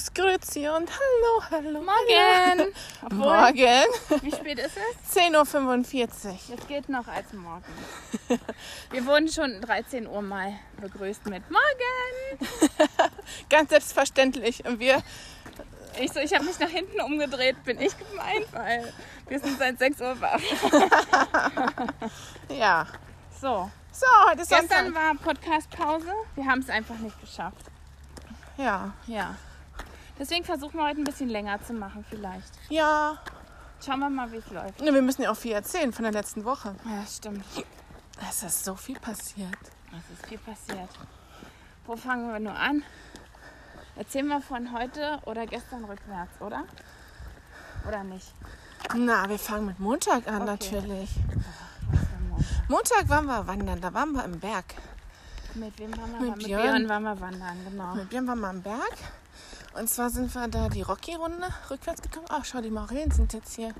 Servus, Grüezi und Hallo, Hallo. Morgen. Obwohl, Morgen. Wie spät ist es? 10.45 Uhr. Es geht noch als morgen. Wir wurden schon 13 Uhr mal begrüßt mit Morgen. Ganz selbstverständlich. Und wir, Ich so, ich habe mich nach hinten umgedreht, bin ich gemeint, weil wir sind seit 6 Uhr wach. ja. So, So, heute ist gestern Sonntag. war Podcast-Pause. Wir haben es einfach nicht geschafft. Ja. Ja. Deswegen versuchen wir heute ein bisschen länger zu machen vielleicht. Ja. Schauen wir mal, wie es läuft. Ne, Wir müssen ja auch viel erzählen von der letzten Woche. Ja, stimmt. Es ist so viel passiert. Es ist viel passiert. Wo fangen wir nur an? Erzählen wir von heute oder gestern rückwärts, oder? Oder nicht? Na, wir fangen mit Montag an, Okay. natürlich. Montag? Montag waren wir wandern, da waren wir im Berg. Mit wem waren wir? Mit Mit, Björn. Björn. waren wir wandern, genau. Mit Björn waren wir am Berg. Und zwar sind wir da die Rocky-Runde rückwärts gekommen. Ach, schau, die Marillen sind jetzt hier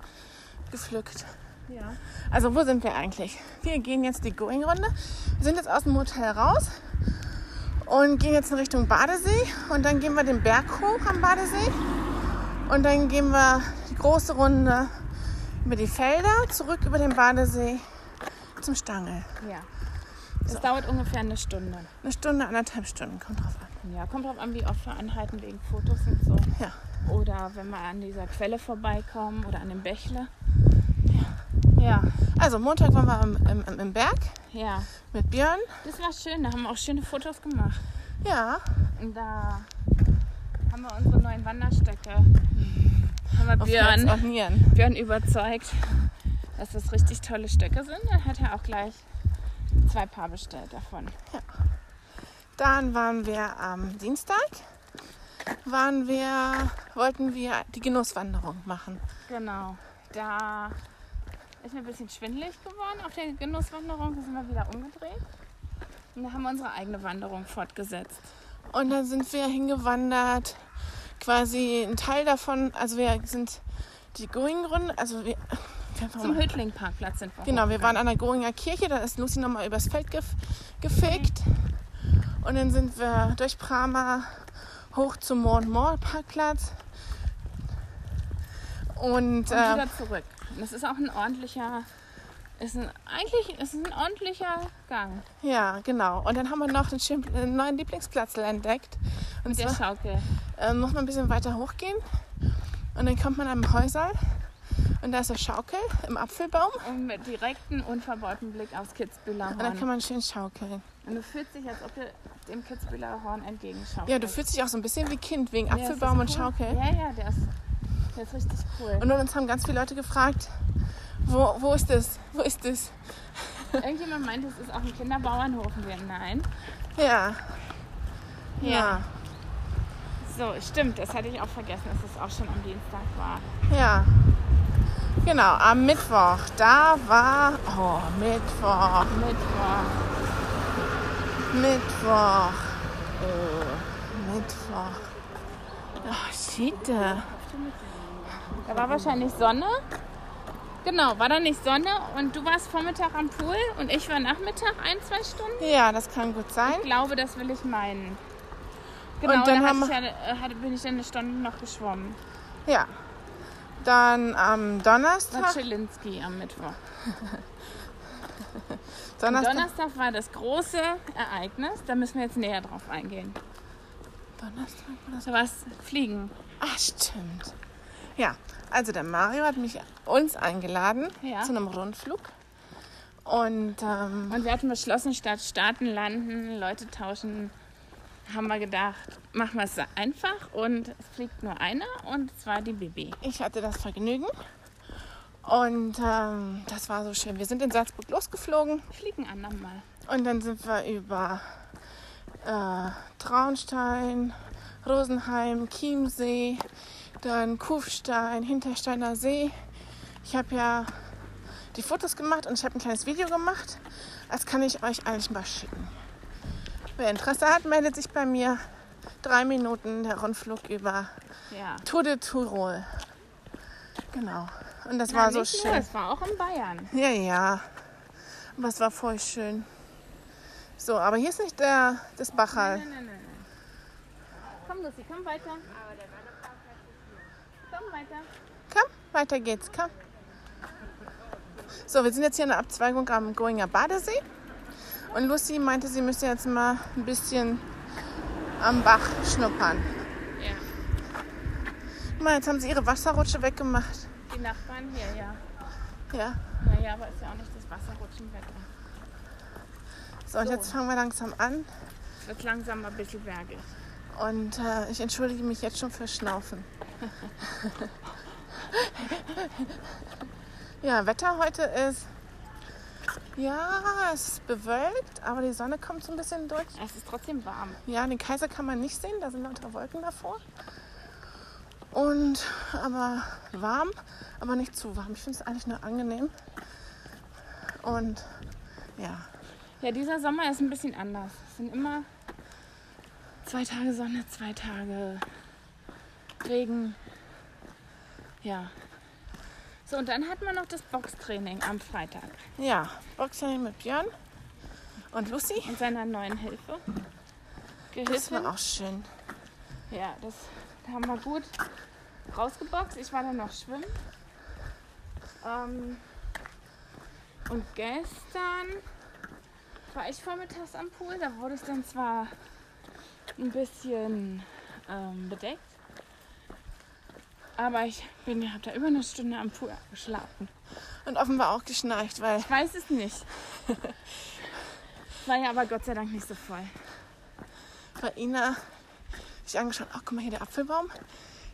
gepflückt. Ja. Also wo sind wir eigentlich? Wir gehen jetzt die Going-Runde. Wir sind jetzt aus dem Hotel raus und gehen jetzt in Richtung Badesee. Und dann gehen wir den Berg hoch am Badesee. Und dann gehen wir die große Runde über die Felder, zurück über den Badesee zum Stangel. ja. Das dauert ungefähr eine Stunde. Eine Stunde, anderthalb Stunden, kommt drauf an. Ja, kommt drauf an, wie oft wir anhalten wegen Fotos und so. Ja. Oder wenn wir an dieser Quelle vorbeikommen oder an dem Bächle. Ja. Also Montag waren wir im, im, im- Berg Ja. mit Björn. Das war schön, da haben wir auch schöne Fotos gemacht. Ja, Und da haben wir unsere neuen Wanderstöcke. Haben wir auf Björn. Björn überzeugt, dass das richtig tolle Stöcke sind. Dann hat er auch gleich zwei Paar bestellt davon. Dann waren wir am Dienstag, waren wir, wollten wir die Genusswanderung machen. Genau. Da ist mir ein bisschen schwindelig geworden auf der Genusswanderung. Da sind wir wieder umgedreht. Und da haben wir unsere eigene Wanderung fortgesetzt. Und dann sind wir hingewandert, quasi ein Teil davon, also wir sind die Going-Runde, also wir, Zum Hötling-Parkplatz sind wir genau, wir waren an der Goinger Kirche, da ist Lucy nochmal übers Feld gef gefegt. Und dann sind wir durch Prama hoch zum Mont-Mort-Parkplatz. Und, Und äh, wieder zurück. Und das ist auch ein ordentlicher, ist ein, eigentlich ist ein ordentlicher Gang ja, genau. Und dann haben wir noch einen, schönen, einen neuen Lieblingsplatz entdeckt. Und mit der zwar Schaukel. äh, muss man ein bisschen weiter hochgehen. Und dann kommt man an einem Häuserl. Und da ist eine Schaukel im Apfelbaum. Und mit direkten, unverbeulten Blick aufs Kitzbühler Und dann kann Horn. man schön schaukeln. Und du fühlst dich, als ob du dem Kitzbühler Horn entgegenschaust. Ja, du fühlst dich auch so ein bisschen wie Kind wegen Ja, Apfelbaum und cool. Schaukel. Ja, ja, der ist, der ist richtig cool. Und uns haben ganz viele Leute gefragt, wo, wo ist das? Wo ist das? Irgendjemand meint, es ist auch ein Kinderbauernhof. Und wir, nein. Ja. Ja. So, stimmt, das hatte ich auch vergessen, dass es auch schon am Dienstag war. Ja. Genau, am Mittwoch. Da war. Oh, Mittwoch. Mittwoch. Mittwoch. Oh, Mittwoch. Oh, shit. Da war wahrscheinlich Sonne. Genau, war da nicht Sonne und du warst Vormittag am Pool und ich war Nachmittag ein, zwei Stunden. Ja, das kann gut sein. Ich glaube, das will ich meinen. Genau, Und dann da ich ja, äh, bin ich dann eine Stunde noch geschwommen. Ja. Dann am War Donnerstag. Chelinski am Mittwoch. Donnerstag. Donnerstag war das große Ereignis, da müssen wir jetzt näher drauf eingehen. Donnerstag war das. Da war es Fliegen. Ach, stimmt. Ja, also der Mario hat mich uns eingeladen Ja. zu einem Rundflug. Und ähm, Und wir hatten beschlossen, statt starten, landen, Leute tauschen, haben wir gedacht, machen wir es einfach und es fliegt nur einer und zwar die Bibi. ich hatte das Vergnügen. Und ähm, das war so schön. Wir sind in Salzburg losgeflogen Fliegen andermal. und dann sind wir über äh, Traunstein, Rosenheim, Chiemsee, dann Kufstein, Hintersteiner See. Ich habe ja die Fotos gemacht und ich habe ein kleines Video gemacht. Das kann ich euch eigentlich mal schicken. Wer Interesse hat, meldet sich bei mir. Drei Minuten der Rundflug über Ja. Tour de Tirol. Genau. Und das war Nein, so nicht nur, schön. es war auch in Bayern. Ja, ja. Aber es war voll schön. So, aber hier ist nicht der, das Bachal. Nein, nein, nein, nein. Komm, Lucy, komm weiter. Komm weiter. Komm, weiter geht's, komm. So, wir sind jetzt hier in der Abzweigung am Goinger Badesee. Und Lucy meinte, sie müsste jetzt mal ein bisschen am Bach schnuppern. Ja. Guck Mal, jetzt haben sie ihre Wasserrutsche weggemacht. Die Nachbarn hier, ja. Ja. Naja, aber ist ja auch nicht das Wasserrutschenwetter. So, und So. jetzt fangen wir langsam an. Es wird langsam ein bisschen bergig. Und äh, ich entschuldige mich jetzt schon für Schnaufen. ja, Wetter heute ist. Ja, es ist bewölkt, aber die Sonne kommt so ein bisschen durch. Es ist trotzdem warm. Ja, den Kaiser kann man nicht sehen, da sind lauter Wolken davor. Und aber warm, aber nicht zu warm. Ich finde es eigentlich nur angenehm. Und ja, Ja, dieser Sommer ist ein bisschen anders. Es sind immer zwei Tage Sonne, zwei Tage Regen. Ja. So, und dann hat man noch das Boxtraining am Freitag ja, Boxtraining mit Björn und Lucy. und seiner neuen Hilfe. Das Gehilfin. war auch schön. Ja, das da haben wir gut rausgeboxt. Ich war dann noch schwimmen. Ähm, und gestern war ich vormittags am Pool. Da wurde es dann zwar ein bisschen ähm, bedeckt, aber ich bin, habe da über eine Stunde am Pool geschlafen. Und offenbar auch geschnarcht, weil Ich weiß es nicht. War ja aber Gott sei Dank nicht so voll. bei Ina sich angeschaut, ach guck mal hier der Apfelbaum,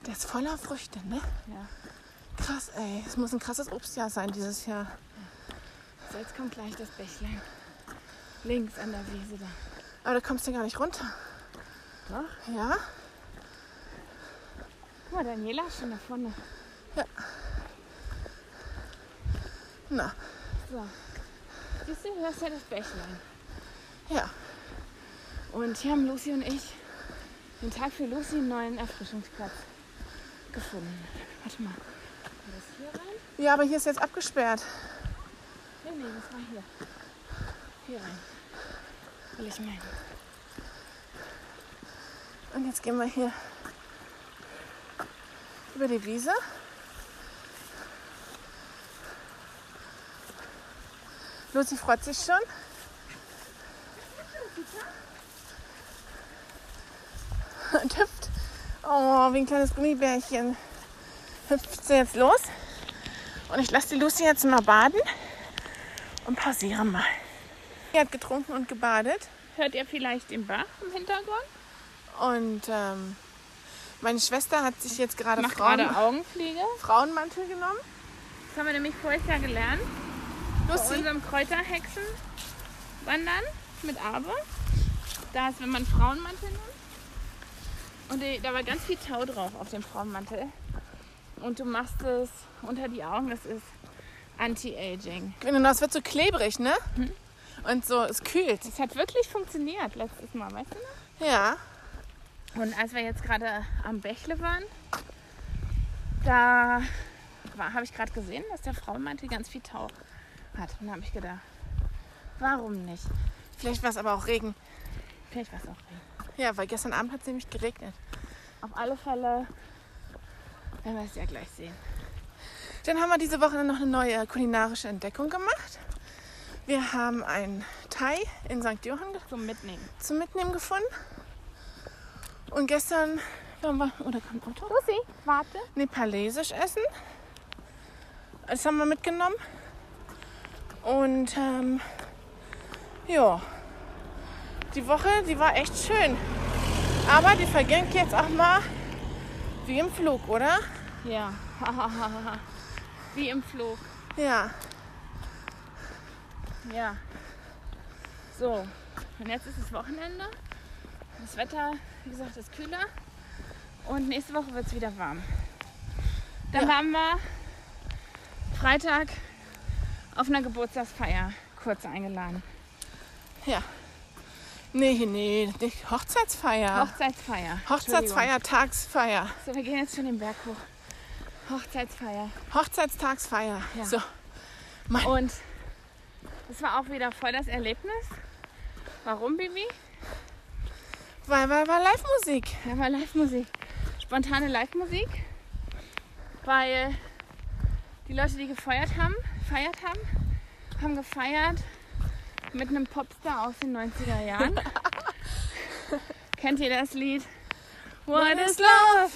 der ist voller Früchte, ne? Ja. Krass, ey, es muss ein krasses Obstjahr sein dieses Jahr. So, jetzt kommt gleich das Bächlein. Links an der Wiese da. Aber da kommst du gar nicht runter. Doch. Ja? Guck mal, Daniela ist schon da vorne. Na, So. Siehst du, das ist ja das Bächlein. ja. Und hier haben Lucy und ich den Tag für Lucy einen neuen Erfrischungsplatz gefunden. Warte mal. War das hier rein? Ja, aber hier ist jetzt abgesperrt. Nee, nee, das war hier. Hier rein. Will ich meinen. Und jetzt gehen wir hier über die Wiese. Lucy freut sich schon. Und hüpft. Oh, wie ein kleines Gummibärchen. Hüpft sie jetzt los. Und ich lasse die Lucy jetzt mal baden und pausiere mal. Sie hat getrunken und gebadet. Hört ihr vielleicht den Bach im Hintergrund? Und ähm, meine Schwester hat sich jetzt gerade Macht Frauen, gerade Augenpflege. Frauenmantel genommen. Das haben wir nämlich vorher ja gelernt. Bei Lucy, unserem Kräuterhexen wandern mit Arbe. Da ist, wenn man Frauenmantel nimmt. Und die, da war ganz viel Tau drauf auf dem Frauenmantel. Und du machst es unter die Augen. Das ist Anti-Aging. genau, das wird so klebrig, ne? Und so, es kühlt. Das hat wirklich funktioniert letztes Mal, weißt du noch? Ja. Und als wir jetzt gerade am Bächle waren, da war- habe ich gerade gesehen, dass der Frauenmantel ganz viel Tau hat. Und da habe ich gedacht, warum nicht? Vielleicht war es aber auch Regen. Vielleicht war es auch Regen. Ja, weil gestern Abend hat es nämlich geregnet. Auf alle Fälle werden wir es ja gleich sehen. Dann haben wir diese Woche noch eine neue kulinarische Entdeckung gemacht. Wir haben ein Thai in St. Johann Zum Mitnehmen. zum Mitnehmen gefunden. Und gestern waren wir, oder kommt Auto? Lucy, warte. nepalesisch essen. Das haben wir mitgenommen. Und ähm, ja, die Woche, die war echt schön. Aber die verging jetzt auch mal wie im Flug, oder? Ja. Wie im Flug. Ja. Ja. So. Und jetzt ist es Wochenende. Das Wetter, wie gesagt, ist kühler. Und nächste Woche wird es wieder warm. Dann Ja. waren wir Freitag auf einer Geburtstagsfeier kurz eingeladen. Ja. Nee, nee, nicht Hochzeitsfeier. Hochzeitsfeier. Hochzeitsfeier, Tagsfeier. So, wir gehen jetzt schon den Berg hoch. Hochzeitsfeier. Hochzeitstagsfeier. Ja. So. Und es war auch wieder voll das Erlebnis. Warum, Bibi? Weil, weil, war Live-Musik. Ja, war Live-Musik. Spontane Live-Musik. Weil die Leute, die gefeiert haben, feiert haben, haben gefeiert mit einem Popstar aus den 90er Jahren. Kennt ihr das Lied? What is love?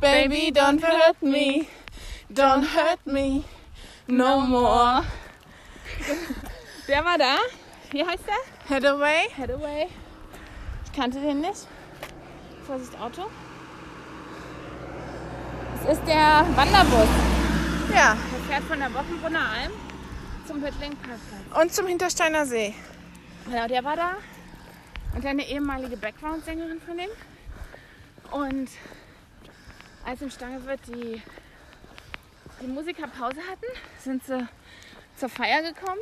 Baby, don't hurt me. Don't hurt me no more. Der war da. Wie heißt der? Hathaway. Hathaway. Ich kannte den nicht. Vorsicht, Auto. Es ist der Wanderbus. Ja. Der fährt von der Wochenbrunner Alm zum Hüttling Parkplatz. Und zum Hintersteiner See. Genau, der war da. Und eine ehemalige Background-Sängerin von dem. Und als im Stangewirt die, die Musiker Pause hatten, sind sie zur Feier gekommen.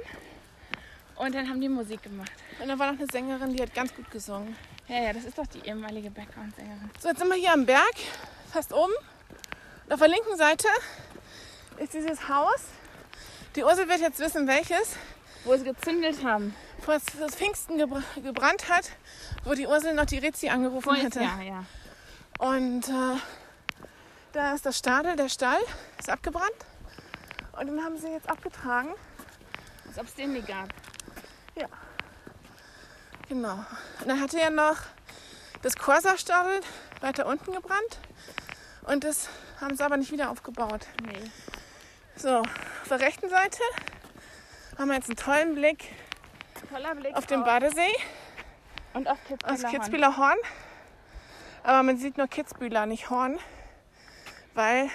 Und dann haben die Musik gemacht. Und da war noch eine Sängerin, die hat ganz gut gesungen. Ja, ja, das ist doch die ehemalige Background-Sängerin. So, jetzt sind wir hier am Berg, fast oben. Und auf der linken Seite ist dieses Haus. Die Ursel wird jetzt wissen, welches, Wo sie gezündelt haben. wo es das Pfingsten gebr gebrannt hat, wo die Ursel noch die Rezi angerufen Voriges hätte. Jahr, ja. Und äh, da ist das Stadel, der Stall, ist abgebrannt. Und den haben sie jetzt abgetragen. Als ob es den nie gab. Genau. Und dann hatte ja noch das Corsa-Stadel weiter unten gebrannt. Und das haben sie aber nicht wieder aufgebaut. Nee. So, auf der rechten Seite haben wir jetzt einen tollen Blick Blick auf den Badesee und auf Kitzbühler. Kitzbühler Horn. Aber man sieht nur Kitzbühler, nicht Horn. Weil,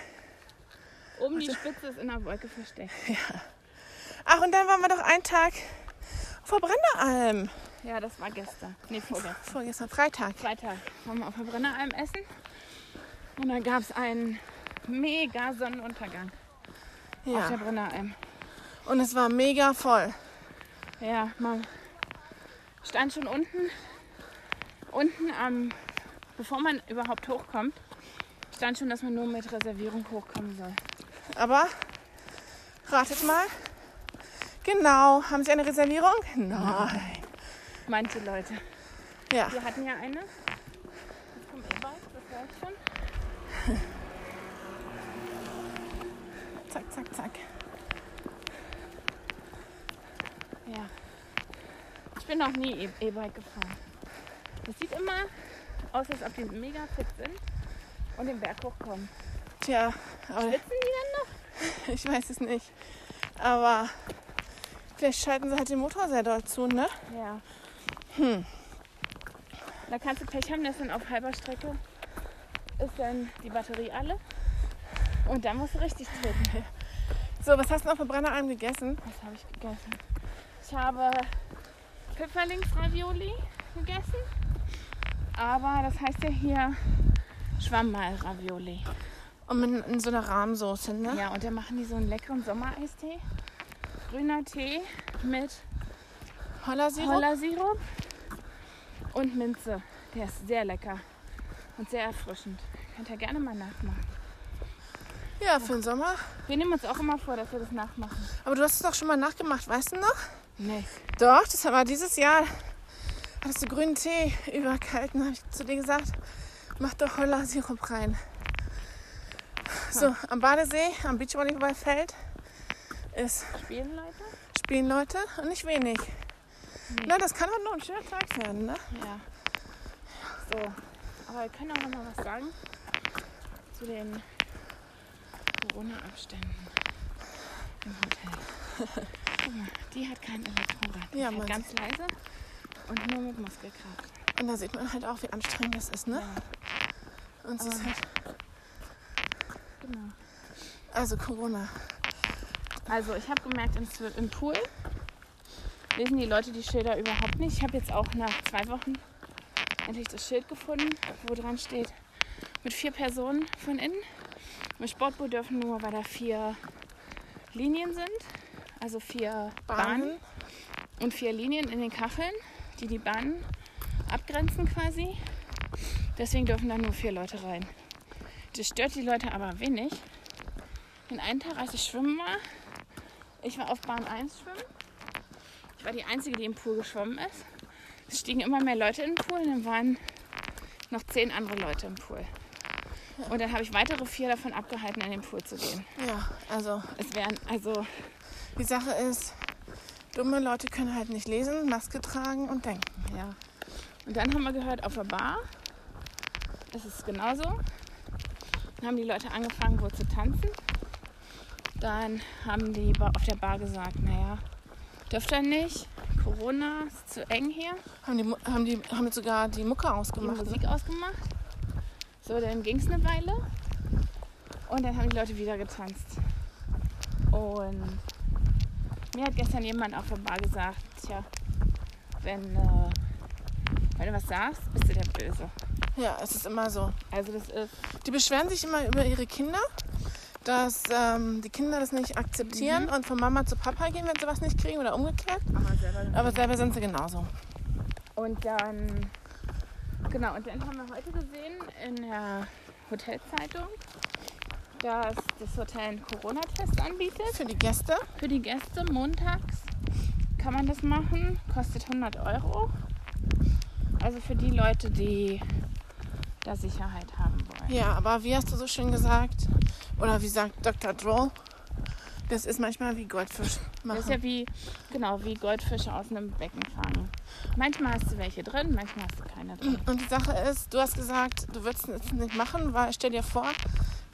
Oben die Spitze ist in der Wolke versteckt. ach, und dann waren wir doch einen Tag der Brenneralm. Ja, das war gestern. Nee, vorgestern. Vorgestern, Freitag. Freitag waren wir auf der Brenneralm essen. Und da gab es einen mega Sonnenuntergang auf der Ja. Brenneralm. Und es war mega voll. Ja, man stand schon unten, unten am, bevor man überhaupt hochkommt, stand schon, dass man nur mit Reservierung hochkommen soll. Aber ratet mal. Genau, haben Sie eine Reservierung? Nein. Manche Leute. Ja, Wir hatten ja eine. Kommt E-Bike, das war ich schon. zack, zack, zack. Ja. Ich bin noch nie E- E-Bike gefahren. Das sieht immer aus, als ob die mega fit sind und den Berg hochkommen. Tja, aber Schwitzen die denn noch? ich weiß es nicht. Aber vielleicht schalten sie halt den Motor sehr doll zu, ne? Ja. Hm. Da kannst du Pech haben, dass dann auf halber Strecke ist dann die Batterie alle. Und dann musst du richtig treten. So, was hast du noch für Brenneralm gegessen? Was habe ich gegessen? Ich habe Pfifferlingsravioli gegessen. Aber das heißt ja hier Schwammball-Ravioli. Und mit in so einer Rahmsoße, ne? Ja, und dann machen die so einen leckeren Sommereistee. Grüner Tee mit Hollersirup? Hollersirup und Minze. Der ist sehr lecker und sehr erfrischend. Könnt ihr gerne mal nachmachen. Ja, für den Sommer. Wir nehmen uns auch immer vor, dass wir das nachmachen. Aber du hast es doch schon mal nachgemacht, weißt du noch? Nee. Doch, das war dieses Jahr. Hattest du grünen Tee überkalten, habe ich zu dir gesagt. Mach doch Hollersirup rein. So, am Badesee, am Beachvolleyballfeld ist Spielen, Leute? spielen Leute und nicht wenig. Nee. Na, das kann auch nur ein schöner Tag werden, ne? Ja. So. Aber wir können auch noch mal was sagen zu den Corona-Abständen im Hotel. Guck mal, die hat kein Elektrorad. Die Ja, Mann. ganz leise und nur mit Muskelkraft. Und da sieht man halt auch, wie anstrengend das ist, ne? Ja, Und sie ist halt, genau. also Corona. Also ich habe gemerkt, im Pool lesen die Leute die Schilder überhaupt nicht. Ich habe jetzt auch nach zwei Wochen endlich das Schild gefunden, wo dran steht, mit vier Personen von innen. Im Sportpool dürfen nur, weil da vier Linien sind, also vier Bahnen, Bahnen. und vier Linien in den Kacheln, die die Bahnen abgrenzen quasi. Deswegen dürfen da nur vier Leute rein. Das stört die Leute aber wenig. Den einen Tag, als ich schwimmen war, ich war auf Bahn 1 schwimmen. Ich war die Einzige, die im Pool geschwommen ist. Es stiegen immer mehr Leute in den Pool. Dann waren noch zehn andere Leute im Pool. Und dann habe ich weitere vier davon abgehalten, in den Pool zu gehen. Ja, also Es wären, also, die Sache ist, dumme Leute können halt nicht lesen, Maske tragen und denken. ja. Und dann haben wir gehört, auf der Bar ist es genauso. Dann haben die Leute angefangen, wohl zu tanzen. Dann haben die auf der Bar gesagt, naja, dürft ihr nicht. Corona ist zu eng hier. Haben die, haben die haben jetzt sogar die Mucke die ausgemacht. ne? Musik ausgemacht. So, dann ging es eine Weile. Und dann haben die Leute wieder getanzt. Und mir hat gestern jemand auf der Bar gesagt, tja, wenn, äh, wenn du was sagst, bist du der Böse. Ja, es ist immer so. Also das ist, Die beschweren sich immer über ihre Kinder, dass ähm, die Kinder das nicht akzeptieren und von Mama zu Papa gehen, wenn sie was nicht kriegen oder umgekehrt. aber selber Aber selber sind sie genauso. Und dann, genau, und dann haben wir heute gesehen in der Hotelzeitung, dass das Hotel einen Corona-Test anbietet. Für die Gäste. Für die Gäste montags kann man das machen, kostet 100 Euro. Also für die Leute, die da Sicherheit haben wollen. Ja, aber wie hast du so schön gesagt, oder wie sagt Dr. Droll, das ist manchmal wie Goldfisch Das machen. ist ja wie, genau, wie Goldfische aus einem Becken fangen. Manchmal hast du welche drin, manchmal hast du keine drin. Und die Sache ist, du hast gesagt, du würdest es nicht machen, weil stell dir vor,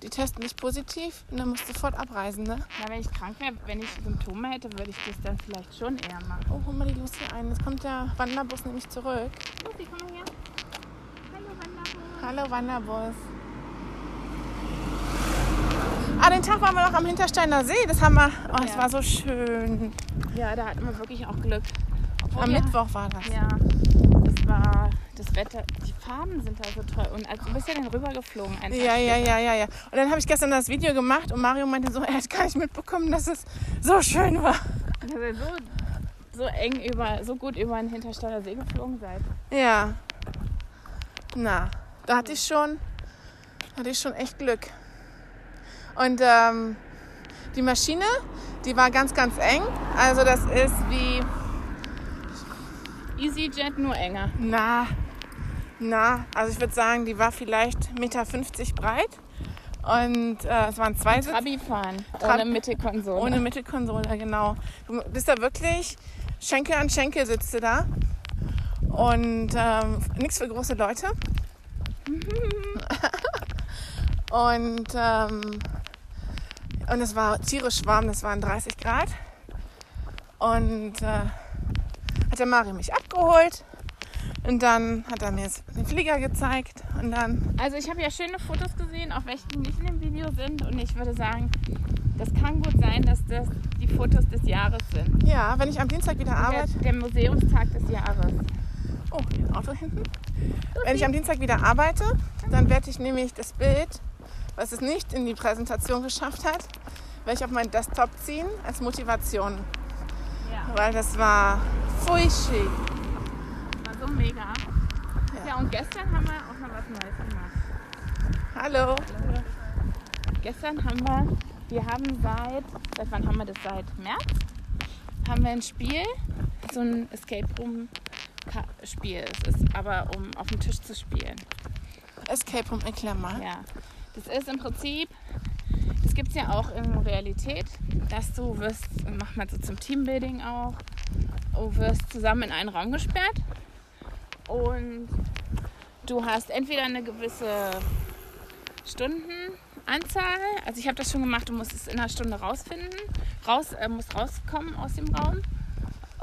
die testen nicht positiv und dann musst du sofort abreisen, ne? Na, wenn ich krank wäre, wenn ich Symptome hätte, würde ich das dann vielleicht schon eher machen. Oh, hol mal die Lucy ein. Jetzt kommt der Wanderbus nämlich zurück. Lucy, komm mal her. Hallo, Wanderbus. Hallo Wanderbus. Ah, den Tag waren wir noch am Hintersteiner See. Das haben wir. Oh, es Ja. war so schön. Ja, da hatten wir wirklich auch Glück. Obwohl Am wir- Mittwoch war das. Ja, das war das Wetter. Die Farben sind da so toll. Und also, du bist ja dann rübergeflogen. Ja, ja, ja, ja, ja. Und dann habe ich gestern das Video gemacht und Mario meinte so, er hat gar nicht mitbekommen, dass es so schön war. Dass ihr so, so eng über, so gut über den Hintersteiner See geflogen seid. Ja. Na, da hatte ich schon, hatte ich schon echt Glück. Und ähm, die Maschine, die war ganz, ganz eng. Also das ist wie, EasyJet nur enger. na, na, also ich würde sagen, die war vielleicht 1,50 Meter breit. Und äh, es waren zwei Sitze. Trabi fahren. Trab- Ohne Mittelkonsole. Ohne Mittelkonsole, genau. Du bist da wirklich Schenkel an Schenkel sitzt du da. Und ähm, nichts für große Leute. und, ähm, und es war tierisch warm, das waren 30 Grad. Und äh, hat der Mario mich abgeholt. Und dann hat er mir den Flieger gezeigt. Und dann Also ich habe ja schöne Fotos gesehen, auch welche nicht in dem Video sind. Und ich würde sagen, das kann gut sein, dass das die Fotos des Jahres sind. Ja, wenn ich am Dienstag wieder Der, arbeite. der Museumstag des Jahres. Oh, hier ein Auto hinten. Wenn ich am Dienstag wieder arbeite, dann werde ich nämlich das Bild, was es nicht in die Präsentation geschafft hat, werde ich auf meinen Desktop ziehen als Motivation. Ja, Weil das war schick. war so mega. Ja. Ja. und gestern haben wir auch noch was Neues gemacht. Hallo. Gestern haben wir, wir haben seit, seit wann haben wir das? Seit März? Haben wir ein Spiel, so ein Escape Room Spiel. Es ist aber um auf dem Tisch zu spielen. Escape Room, erklär mal. Ja, das ist im Prinzip, das gibt es ja auch in Realität, dass du wirst, macht man so zum Teambuilding auch, du wirst zusammen in einen Raum gesperrt und du hast entweder eine gewisse Stundenanzahl, also ich habe das schon gemacht, du musst es in einer Stunde rausfinden, raus, äh, musst rauskommen aus dem Raum.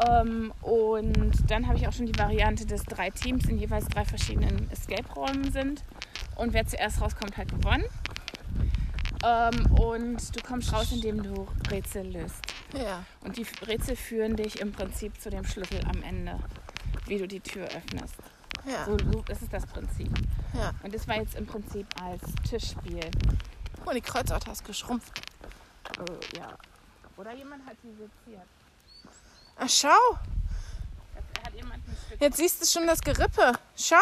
Ähm, und dann habe ich auch schon die Variante, dass drei Teams in jeweils drei verschiedenen Escape-Räumen sind. Und wer zuerst rauskommt, hat gewonnen. Ähm, und du kommst raus, indem du Rätsel löst. Ja. Und die Rätsel führen dich im Prinzip zu dem Schlüssel am Ende, wie du die Tür öffnest. Ja. So, das ist das Prinzip. ja. Und das war jetzt im Prinzip als Tischspiel. Oh, die Kreuzart hast geschrumpft. Äh, ja. Oder jemand hat die seziert. Ach, schau. Jetzt siehst du schon das Gerippe. Schau.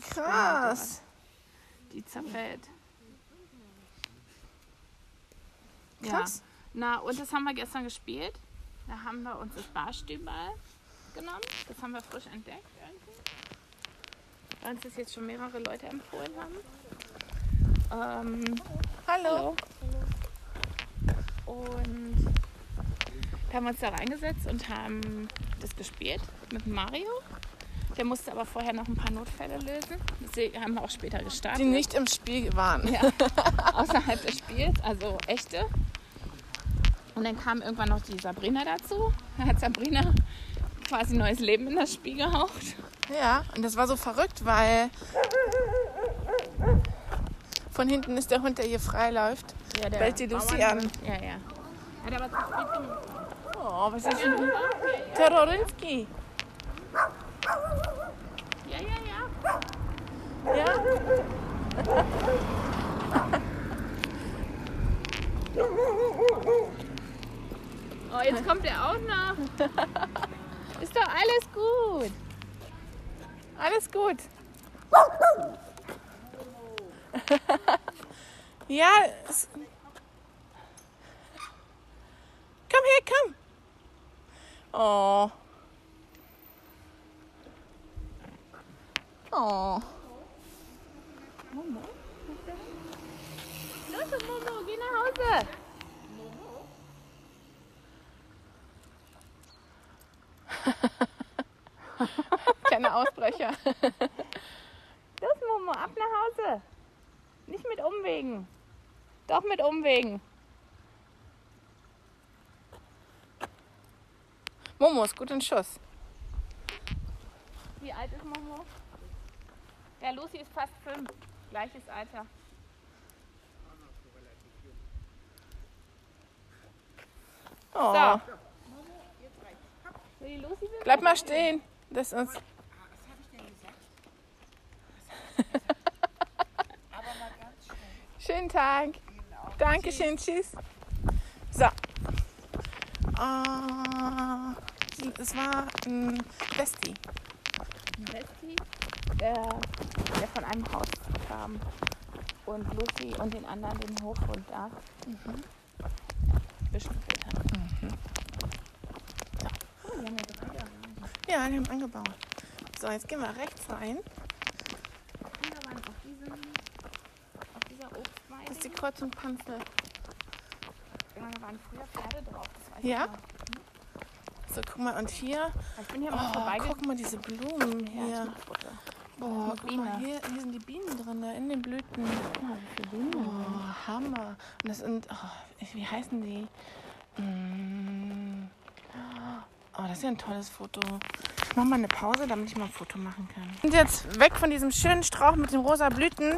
Krass. Krass. Die zerfällt. Krass. Ja. Na, und das haben wir gestern gespielt. Da haben wir uns das Barstübal genommen. Das haben wir frisch entdeckt irgendwie. weil uns das jetzt schon mehrere Leute empfohlen haben. Ähm, Hallo. Und da haben wir uns da reingesetzt und haben das gespielt mit Mario. Der musste aber vorher noch ein paar Notfälle lösen. Deswegen haben wir auch später gestartet. Die nicht im Spiel waren. Ja, außerhalb des Spiels, also echte. Und dann kam irgendwann noch die Sabrina dazu. Da hat Sabrina quasi neues Leben in das Spiel gehaucht. Ja, und das war so verrückt, weil von hinten ist der Hund, der hier frei läuft. Ja, der Bellt die Lucy Bauern- an. Ja, ja. Hat aber zu spät gemacht. Oh, was ist denn? Terrorinski. Ja, ja, ja. Ja? Oh, jetzt kommt er auch noch. Ist doch alles gut. Alles gut. ja, komm her, komm. Oh. Oh. Momo? Los, Momo, geh nach Hause. Kleiner Ausbrecher. Los, Momo, ab nach Hause. Nicht mit Umwegen. Doch mit Umwegen. Momo ist gut in Schuss. Wie alt ist Momo? Ja, Lucy ist fast fünf. Gleiches Alter. Oh. So. Bleib mal stehen. Das ist uns. Schönen Tag. Dankeschön, tschüss. So. Ah, es war ein Besti. Besti, der, der von einem Haus kam. Und Lucy und den anderen den Hofhund da mhm. beschnuppelt hat. Oh, die haben ja. Ja, die haben angebaut. So, jetzt gehen wir rechts rein. Das ist die Kreuz und Panzel. Ja, da waren früher Pferde drauf. Ja? So, guck mal, und hier. ich bin hier mal Oh, vorbeigegangen. guck mal, diese Blumen Ja, hier. Foto. Boah, guck mal, hier, hier sind die Bienen drin, da in den Blüten. Ja, wie viele Bienen. Oh, Hammer. Und das sind, oh, wie heißen die? Mm. Oh, das ist ja ein tolles Foto. Ich mach mal eine Pause, damit ich mal ein Foto machen kann. Wir sind jetzt weg von diesem schönen Strauch mit den rosa Blüten,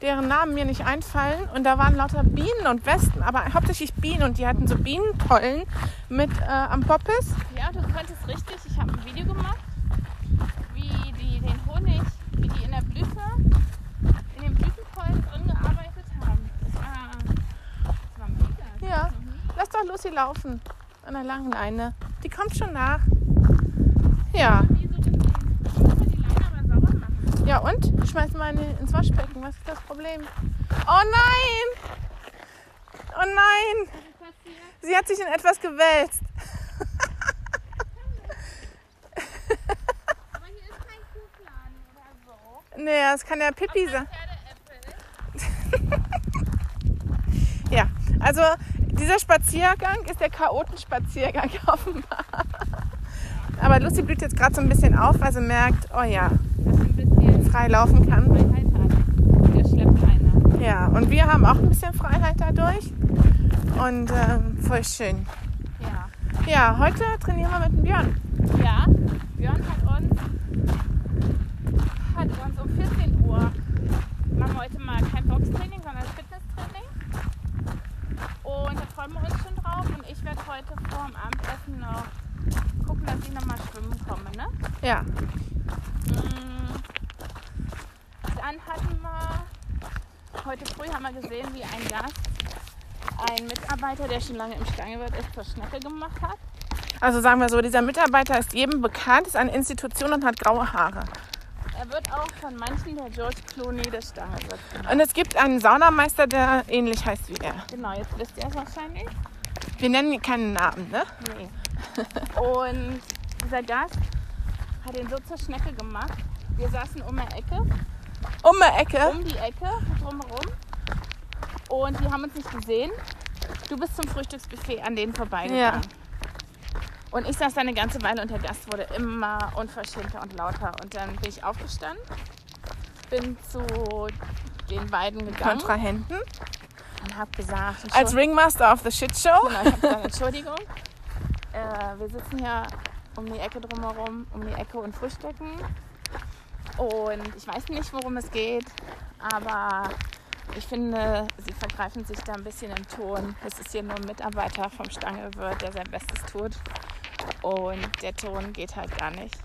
deren Namen mir nicht einfallen. Und da waren lauter Bienen und Wespen, aber hauptsächlich Bienen. Und die hatten so Bienenpollen mit äh, am Poppes. Ja, du konntest richtig. Ich habe ein Video gemacht, wie die den Honig, wie die in der Blüte, in den Blütenpollen drin gearbeitet haben. Das war, das war mega. Ja. Lass doch Lucy laufen. An der langen Leine. Die kommt schon nach. Ja. Ja und? Schmeiß mal in, ins Waschbecken. Was ist das Problem? Oh nein! Oh nein! Sie hat sich in etwas gewälzt. Aber hier ist kein Kuchladen oder Nee, das kann ja Pippi sein. Ja, also dieser Spaziergang ist der Chaotenspaziergang offenbar. Aber Lucy blüht jetzt gerade so ein bisschen auf, weil sie merkt, oh ja, frei laufen kann. Ja, und wir haben auch ein bisschen Freiheit dadurch. Und ähm, voll schön. Ja. Ja, heute trainieren wir mit dem Björn. Ja, Björn hat uns, hat uns um 14 Uhr, machen wir heute mal kein Boxtraining, sondern Fitnesstraining. Und da freuen wir uns schon drauf. Und ich werde heute vor dem Abendessen noch gucken, dass ich nochmal schwimmen komme. Ne? Ja, Mm. Dann hatten wir, heute früh haben wir gesehen, wie ein Gast, ein Mitarbeiter, der schon lange im Stangewirt ist, zur Schnecke gemacht hat. also sagen wir so, dieser Mitarbeiter ist jedem bekannt, ist eine Institution und hat graue Haare. Er wird auch von manchen der George Clooney des genannt. Und es gibt einen Saunameister, der ähnlich heißt wie er. Genau, jetzt wisst ihr es wahrscheinlich. Wir nennen keinen Namen, ne? Nee. Und dieser Gast hat ihn so zur Schnecke gemacht, Wir saßen um eine Ecke, Um die Ecke. um die Ecke, drumherum. Und die haben uns nicht gesehen. Du bist zum Frühstücksbuffet an denen vorbeigegangen. Und ich saß da eine ganze Weile und der Gast wurde immer unverschämter und lauter. Und dann bin ich aufgestanden, bin zu den beiden gegangen Kontrahenten. und habe gesagt, Als Ringmaster of the Shit Show. Genau, ich habe gesagt, Entschuldigung. Äh, wir sitzen hier um die Ecke drumherum, um die Ecke und frühstücken. Und ich weiß nicht, worum es geht, aber ich finde, sie vergreifen sich da ein bisschen im Ton. Es ist hier nur ein Mitarbeiter vom Stangelwirt, der sein Bestes tut. Und der Ton geht halt gar nicht.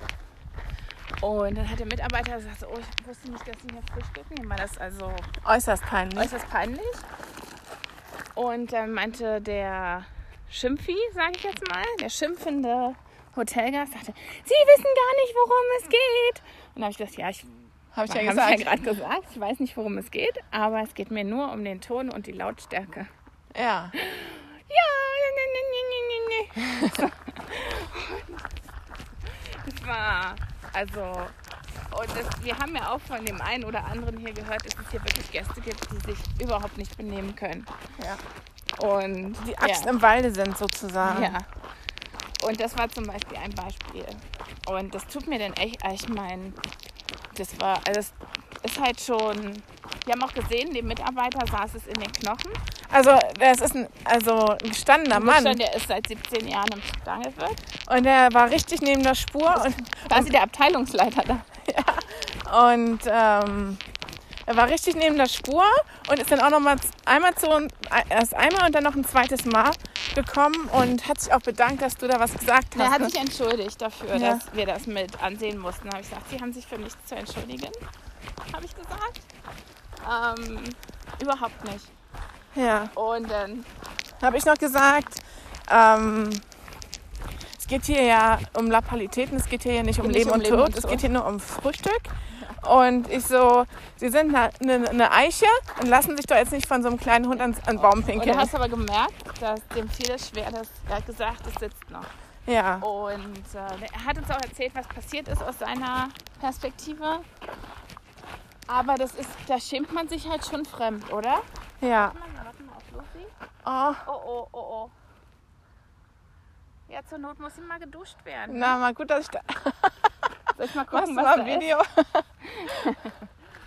Und dann hat der Mitarbeiter gesagt, oh, ich wusste nicht, dass sie hier frühstücken. Ihm war das also Äußerst peinlich. äußerst peinlich. Und dann meinte der Schimpfi, sage ich jetzt mal, der schimpfende Hotelgast, sagte, Sie wissen gar nicht, worum es geht. Und da habe ich gesagt, ja, ich Habe ich habe ja ja gesagt. gerade gesagt, ich weiß nicht, worum es geht, aber es geht mir nur um den Ton und die Lautstärke. Ja. Ja, ne, ne, ne, ne, ne, ne. Das war, also, und das, wir haben ja auch von dem einen oder anderen hier gehört, dass es hier wirklich Gäste gibt, die sich überhaupt nicht benehmen können. ja. Und Die Axt ja, im Walde sind sozusagen. ja. Und das war zum Beispiel ein Beispiel. Und das tut mir dann echt, ich meine, das war, also das ist halt schon, wir haben auch gesehen, dem Mitarbeiter saß es in den Knochen. Also, das ist ein, also ein gestandener Mann. Mann. Der ist seit 17 Jahren im Stangelwirt. Und er war richtig neben der Spur und, Quasi der Abteilungsleiter da. und ähm, er war richtig neben der Spur und ist dann auch noch mal einmal zu erst einmal und dann noch ein zweites Mal gekommen und hat sich auch bedankt, dass du da was gesagt Er hast. hat ne? sich entschuldigt dafür, Ja. dass wir das mit ansehen mussten. Da habe ich gesagt, Sie haben sich für nichts zu entschuldigen, habe ich gesagt. Ähm, überhaupt nicht. ja. Und dann, habe ich noch gesagt, ähm, es geht hier ja um Lapalitäten, es geht hier ja nicht um Leben um und Leben Tod, und es Tod. geht hier nur um Frühstück. Und ich so, sie sind eine, eine, Eiche und lassen sich doch jetzt nicht von so einem kleinen Hund ans, an den Baum und pinkeln. du hast aber gemerkt, dass dem fiel es schwer, dass er hat gesagt, es sitzt noch. Ja, Und äh, er hat uns auch erzählt, was passiert ist aus seiner Perspektive. Aber das ist, da schämt man sich halt schon fremd, oder? ja. Warte mal, warte mal auf Lucy. Oh, Oh, oh, oh, oh. Ja, zur Not muss ihm mal geduscht werden. na, mal gut, dass ich da. Soll ich mal Machst gucken, du was mal da ein Video?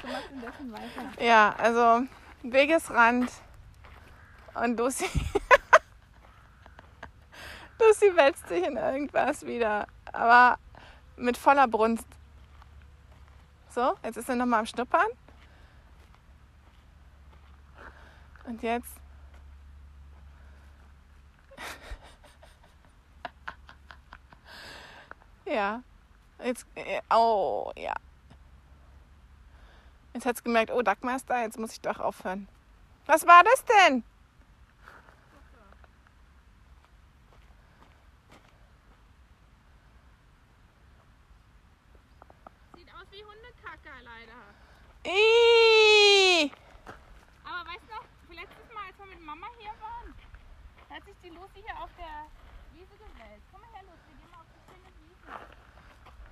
Du machst indessen weiter. Ja, also Wegesrand und Lucy. Lucy wälzt sich in irgendwas wieder, aber mit voller Brunst. So, jetzt ist sie nochmal am Schnuppern. Und jetzt. ja. Jetzt. Oh, ja. Jetzt hat es gemerkt, oh, Dagmar ist da, jetzt muss ich doch aufhören. Was war das denn? Sieht aus wie Hundekacker leider. Ih! Aber weißt du noch, letztes Mal, als wir mit Mama hier waren, hat sich die Lucy hier auf der Wiese gewälzt. Komm mal her, Lucy, wir gehen mal auf die schöne Wiese.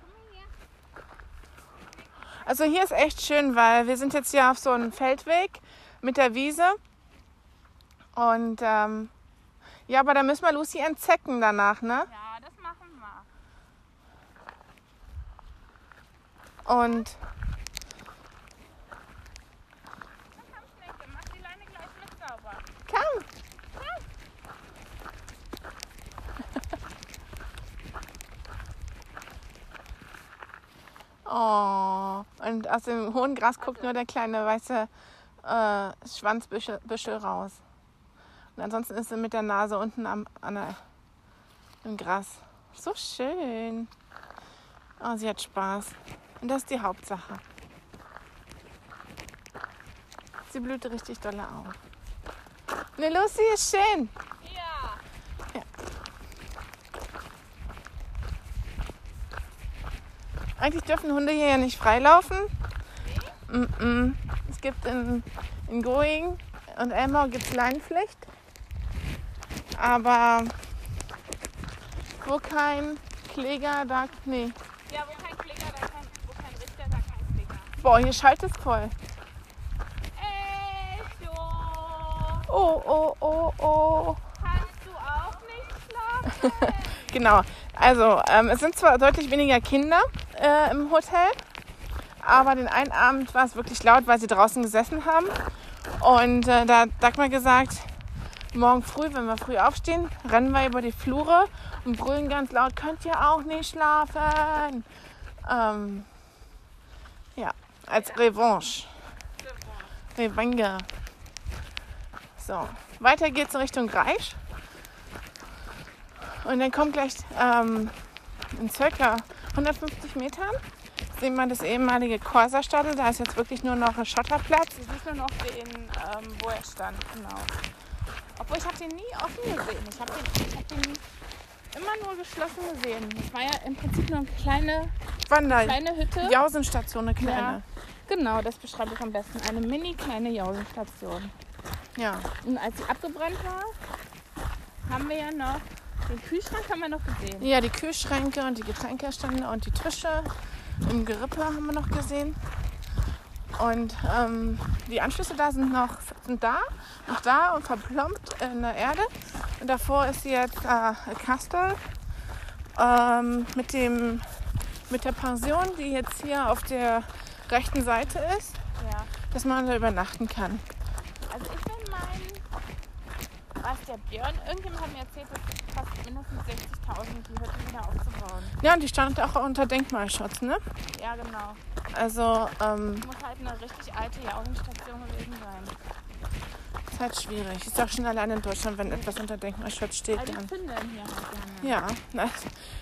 Komm mal her. Also hier ist echt schön, weil wir sind jetzt hier auf so einem Feldweg mit der Wiese. Und ähm, ja, aber da müssen wir Lucy entzecken danach, ne? Ja, das machen wir. Und komm, Schnecke, mach die Leine gleich mit sauber. komm. Oh, und aus dem hohen Gras guckt nur der kleine weiße äh, Schwanzbüschel Büschel raus. Und ansonsten ist sie mit der Nase unten am, an der, im Gras. So schön. Oh, sie hat Spaß. Und das ist die Hauptsache. Sie blüht richtig dolle auf. Ne, Lucy ist schön. Ja. Eigentlich dürfen Hunde hier ja nicht freilaufen. Mm -mm. Es gibt in, in Going und Elmau gibt es Leinenpflicht. Aber wo kein Kläger, da, nee. Ja, wo kein Kläger, da kein, wo kein Richter, da Boah, hier schallt es voll. Echo, Oh, oh, oh, oh. kannst du auch nicht schlafen? Genau. Also, ähm, es sind zwar deutlich weniger Kinder äh, im Hotel, aber den einen Abend war es wirklich laut, weil sie draußen gesessen haben. Und äh, da hat Dagmar gesagt, morgen früh, wenn wir früh aufstehen, rennen wir über die Flure und brüllen ganz laut, könnt ihr auch nicht schlafen. Ähm, ja, als Revanche. Revenge. So, weiter geht's in Richtung Greisch. Und dann kommt gleich ähm, in circa 150 Metern sehen wir das ehemalige Corsa-Stadel. Da ist jetzt wirklich nur noch ein Schotterplatz. Du siehst nur noch den, ähm, wo er stand, genau. Obwohl ich habe den nie offen gesehen. Ich habe den, ich hab den immer nur geschlossen gesehen. Das war ja im Prinzip nur eine kleine, Wander, kleine Hütte. Jausenstation, eine kleine. Genau, das beschreibe ich am besten. Eine mini kleine Jausenstation. Ja. Und als sie abgebrannt war, haben wir ja noch den Kühlschrank haben wir noch gesehen. ja. die Kühlschränke und die Getränkestände und die Tische im Gerippe haben wir noch gesehen. Und ähm, die Anschlüsse da sind noch sind da, noch da und verplombt in der Erde. Und davor ist jetzt äh, ein Kastel ähm, mit, dem, mit der Pension, die jetzt hier auf der rechten Seite ist, Ja. dass man da übernachten kann. Also ich was der Björn, irgendjemand hat mir erzählt, es kostet mindestens 60.000, die Hütte wieder aufzubauen. Ja, und die stand auch unter Denkmalschutz, ne? Ja, genau. Also ähm, Muss halt eine richtig alte Jausenstation gewesen sein. ist halt schwierig. Ist auch schon allein in Deutschland, wenn etwas unter Denkmalschutz steht. Also die Dann. finden hier halt gerne. Ja, na,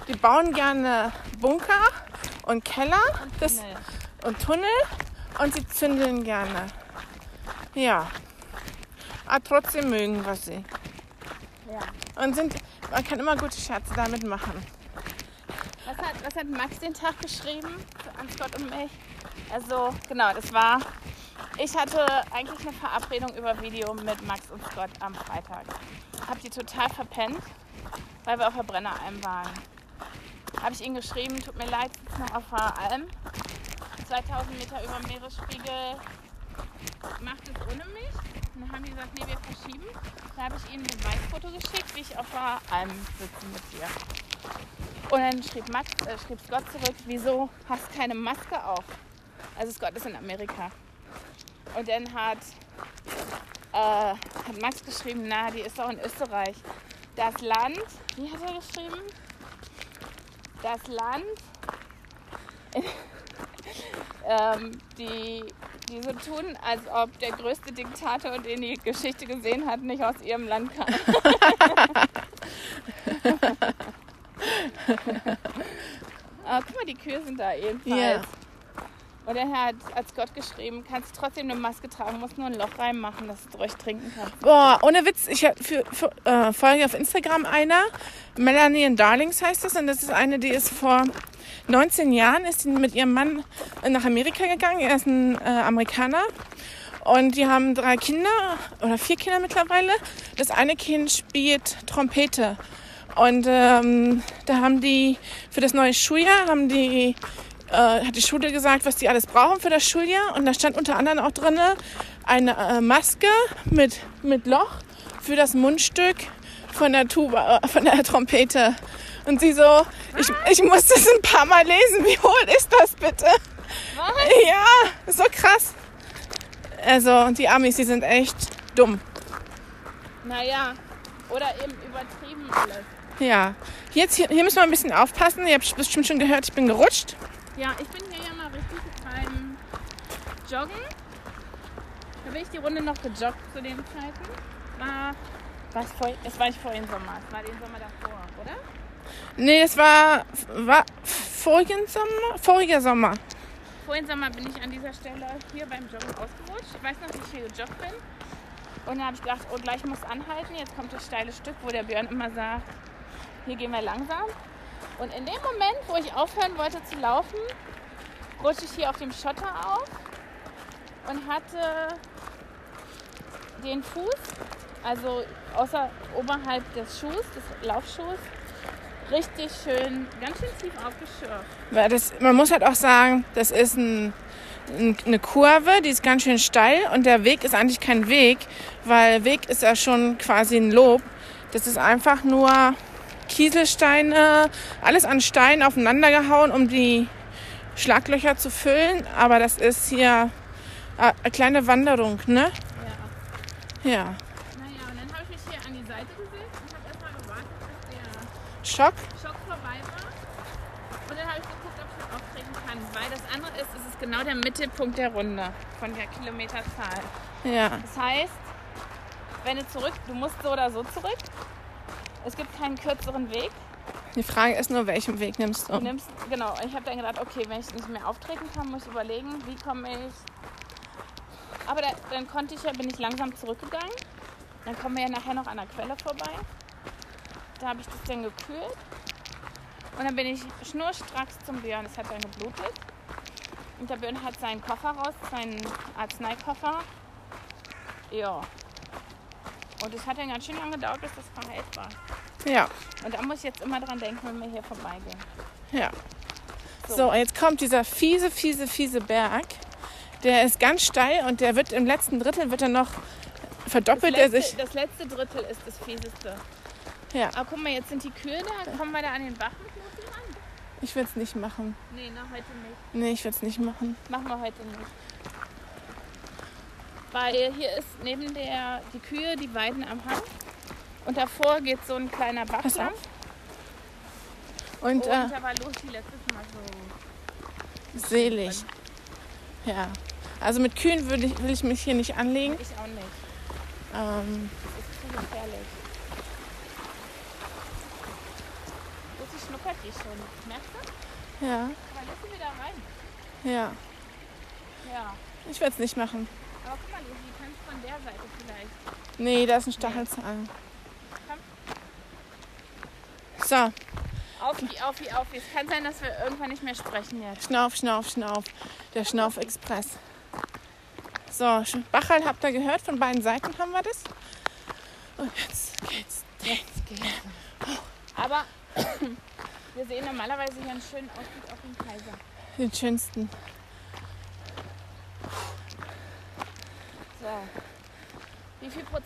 die bauen gerne Bunker und Keller das, Tunnel. und Tunnel und sie zündeln gerne. Ja. Aber trotzdem mögen wir sie. Ja. Und sind, man kann immer gute Scherze damit machen. Was hat, was hat Max den Tag geschrieben an Scott und mich? Also, genau, das war. Ich hatte eigentlich eine Verabredung über Video mit Max und Scott am Freitag. Hab die total verpennt, weil wir auf der Brenneralm waren. Habe ich ihnen geschrieben, tut mir leid, sitze noch auf der Alm. 2000 Meter über dem Meeresspiegel. Macht es ohne mich? Und dann haben die gesagt, nee, wir verschieben. Da habe ich ihnen ein Beweisfoto geschickt, wie ich auf der Alm sitze mit dir. Und dann schrieb, Max, äh, schrieb Scott zurück, wieso hast du keine Maske auf? Also Scott ist in Amerika. Und dann hat, äh, hat Max geschrieben, na, die ist doch in Österreich. Das Land, wie hat er geschrieben? Das Land, ähm, die, die so tun, als ob der größte Diktator, den die Geschichte gesehen hat, nicht aus ihrem Land kam. Aber guck mal, die Kühe sind da ebenfalls. Ja. Und er hat als Gott geschrieben, kannst trotzdem eine Maske tragen, musst nur ein Loch reinmachen, dass du ruhig trinken kannst. Boah, ohne Witz, ich für, für, äh, folge auf Instagram einer, Melanie and Darlings heißt das, und das ist eine, die ist vor 19 Jahren, ist mit ihrem Mann nach Amerika gegangen, er ist ein äh, Amerikaner. Und die haben drei Kinder oder vier Kinder mittlerweile. Das eine Kind spielt Trompete. Und ähm, da haben die für das neue Schuljahr haben die äh, hat die Schule gesagt, was die alles brauchen für das Schuljahr. Und da stand unter anderem auch drin eine äh, Maske mit, mit Loch für das Mundstück von der Tuba, äh, von der Trompete. Und sie so, ich, ich muss das ein paar Mal lesen. Wie hohl ist das bitte? Was? Ja, so krass. Also, und die Amis, die sind echt dumm. Naja, oder eben übertrieben alles. Ja. Jetzt hier, hier müssen wir ein bisschen aufpassen. Ihr habt bestimmt schon gehört, ich bin gerutscht. Ja, ich bin hier ja mal richtig beim Joggen. Da bin ich die Runde noch gejoggt zu den Zeiten. War, war es, vor, es war nicht vor dem Sommer, es war den Sommer davor, oder? Nee, es war, war vorigen Sommer, voriger Sommer. Vor dem Sommer bin ich an dieser Stelle hier beim Joggen ausgerutscht. Ich weiß noch, wie ich hier gejoggt bin. Und dann habe ich gedacht, oh, gleich muss anhalten. Jetzt kommt das steile Stück, wo der Björn immer sagt, hier gehen wir langsam. Und in dem Moment, wo ich aufhören wollte zu laufen, rutsche ich hier auf dem Schotter auf und hatte den Fuß, also außer oberhalb des Schuhs, des Laufschuhs, richtig schön, ganz schön tief aufgeschürft. Das, man muss halt auch sagen, das ist ein, ein, eine Kurve, die ist ganz schön steil und der Weg ist eigentlich kein Weg, weil Weg ist ja schon quasi ein Lob. Das ist einfach nur Kieselsteine, alles an Steinen aufeinander gehauen, um die Schlaglöcher zu füllen. Aber das ist hier äh, eine kleine Wanderung, ne? Ja. Ja. Naja, und dann habe ich mich hier an die Seite gesetzt und habe erstmal gewartet, bis der Schock? Schock vorbei war. Und dann habe ich geguckt, ob ich das auftreten kann. Weil das andere ist, es ist genau der Mittelpunkt der Runde von der Kilometerzahl. Ja. Das heißt, wenn du zurück, du musst so oder so zurück. Es gibt keinen kürzeren Weg. Die Frage ist nur, welchen Weg nimmst Du du? nimmst, genau, ich habe dann gedacht, okay, wenn ich nicht mehr auftreten kann, muss ich überlegen, wie komme ich. Aber da, dann konnte ich ja, bin ich langsam zurückgegangen. Dann kommen wir ja nachher noch an der Quelle vorbei. Da habe ich das dann gekühlt. Und dann bin ich schnurstracks zum Björn. Es hat dann geblutet. Und der Björn hat seinen Koffer raus, seinen Arzneikoffer. Ja. Und es hat dann ganz schön lange gedauert, bis das verheilt war. Ja. Und da muss ich jetzt immer dran denken, wenn wir hier vorbeigehen. Ja. So, jetzt kommt dieser fiese, fiese, fiese Berg. Der ist ganz steil und der wird im letzten Drittel wird er noch verdoppelt er letzte, sich. das letzte Drittel ist das fieseste. Ja, Aber guck mal, jetzt sind die Kühe da. Kommen wir da an den Bach mit Lucy ran? ich will es nicht machen. Nee, na, heute nicht. Nee, ich will es nicht machen. Machen wir heute nicht. Weil hier ist neben der, die Kühe, die weiden am Hang. Und davor geht so ein kleiner Bach Pass auf. Und Und äh, da war Lucy letztes Mal so. selig. Ja. Also mit Kühen würde ich, will ich mich hier nicht anlegen. Ich auch nicht. Ähm, Das ist zu gefährlich. Lucy schnuppert die schon. Merkst du? ja, Aber lass sie wieder rein. ja. Ja. Ich will es nicht machen. Aber guck mal, Lucy, kannst von der Seite vielleicht. Nee, da ist ein Stachelzahn. So, Auf, auf, auf. Es kann sein, dass wir irgendwann nicht mehr sprechen jetzt. Schnauf, Schnauf, Schnauf. Der Schnauf-Express. So, Bachal habt ihr gehört, von beiden Seiten haben wir das. Und jetzt geht's. Jetzt geht's. Aber wir sehen normalerweise hier einen schönen Ausblick auf den Kaiser. Den schönsten.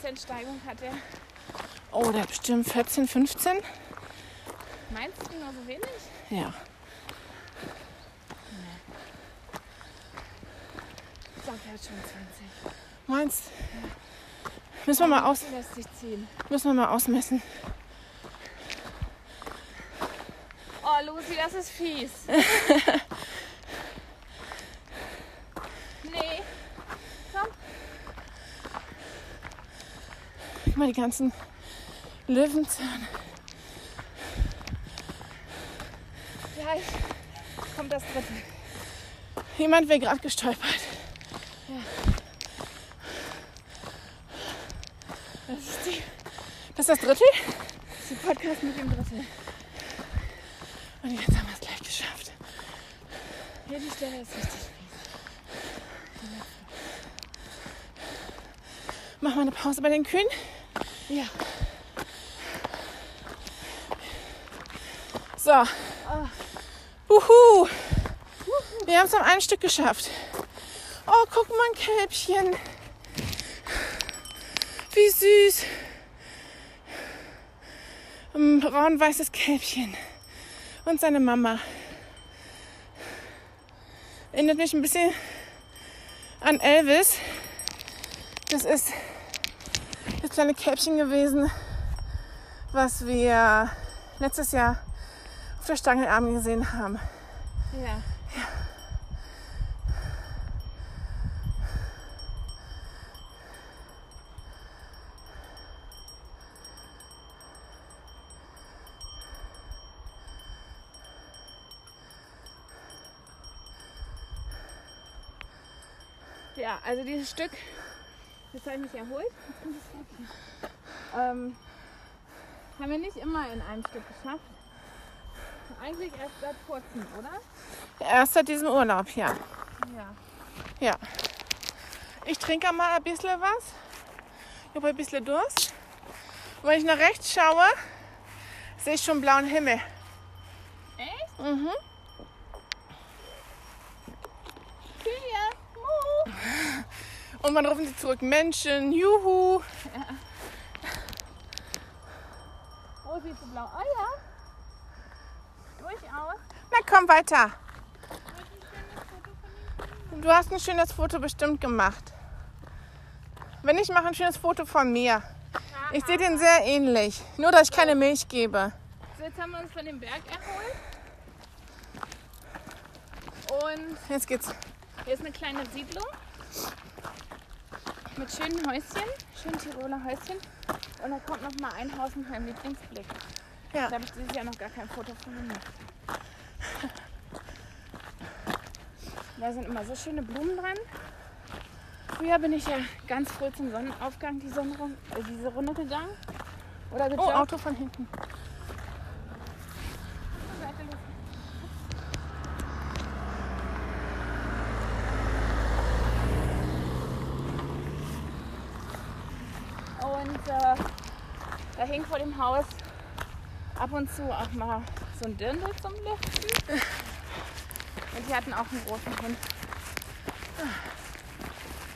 10% Steigung hat er. Oh, der hat bestimmt 14, 15. Meinst du nur so wenig? Ja. Ich glaube, er hat schon 20. Meinst ja. Müssen wir mal aus. Lässt sich ziehen. Müssen wir mal ausmessen. Oh, Lucy, das ist fies. die ganzen Löwenzahn. Gleich kommt das dritte. Jemand wäre gerade gestolpert. Das ist die, Das ist das dritte? das ist die Podcast mit dem Drittel. Und jetzt haben wir es gleich geschafft. Hier die Stelle ist richtig fies. Machen wir eine Pause bei den Kühen. Ja. So. Uhu. Wir haben es am einen Stück geschafft. Oh, guck mal, ein Kälbchen. Wie süß. Ein braun-weißes Kälbchen. Und seine Mama. Erinnert mich ein bisschen an Elvis. Das ist kleine Kälbchen gewesen, was wir letztes Jahr auf der Stangelarm gesehen haben. Ja. Ja, also dieses Stück, jetzt habe ich mich erholt. Ähm, haben wir nicht immer in einem Stück geschafft. Eigentlich erst seit kurzem, oder? Erst seit diesem Urlaub, ja. Ja. Ja. Ich trinke mal ein bisschen was. Ich habe ein bisschen Durst. Und wenn ich nach rechts schaue, sehe ich schon blauen Himmel. Echt? Mhm. Und man rufen sie zurück, Menschen, juhu. Wo siehst du blau? Ah ja. Durchaus. Na komm weiter. Du hast ein schönes Foto bestimmt gemacht. Wenn ich mache ein schönes Foto von mir. Ich sehe den sehr ähnlich. Nur, dass ich keine Milch gebe. So, jetzt haben wir uns von dem Berg erholt. Und Jetzt geht's. hier ist eine kleine Siedlung. Mit schönen Häuschen. Schönen Tiroler Häuschen. Und da kommt noch mal ein Haus mit meinem Lieblingsblick. Ja. Da habe ich dieses Jahr noch gar kein Foto von gemacht. Da sind immer so schöne Blumen dran. Früher bin ich ja ganz früh zum Sonnenaufgang die, Sonne, äh, diese Runde gegangen. Oder Oh, gejoggt. Auto von hinten. Und äh, da hing vor dem Haus ab und zu auch mal so ein Dirndl zum Lüften. Und die hatten auch einen großen Hund.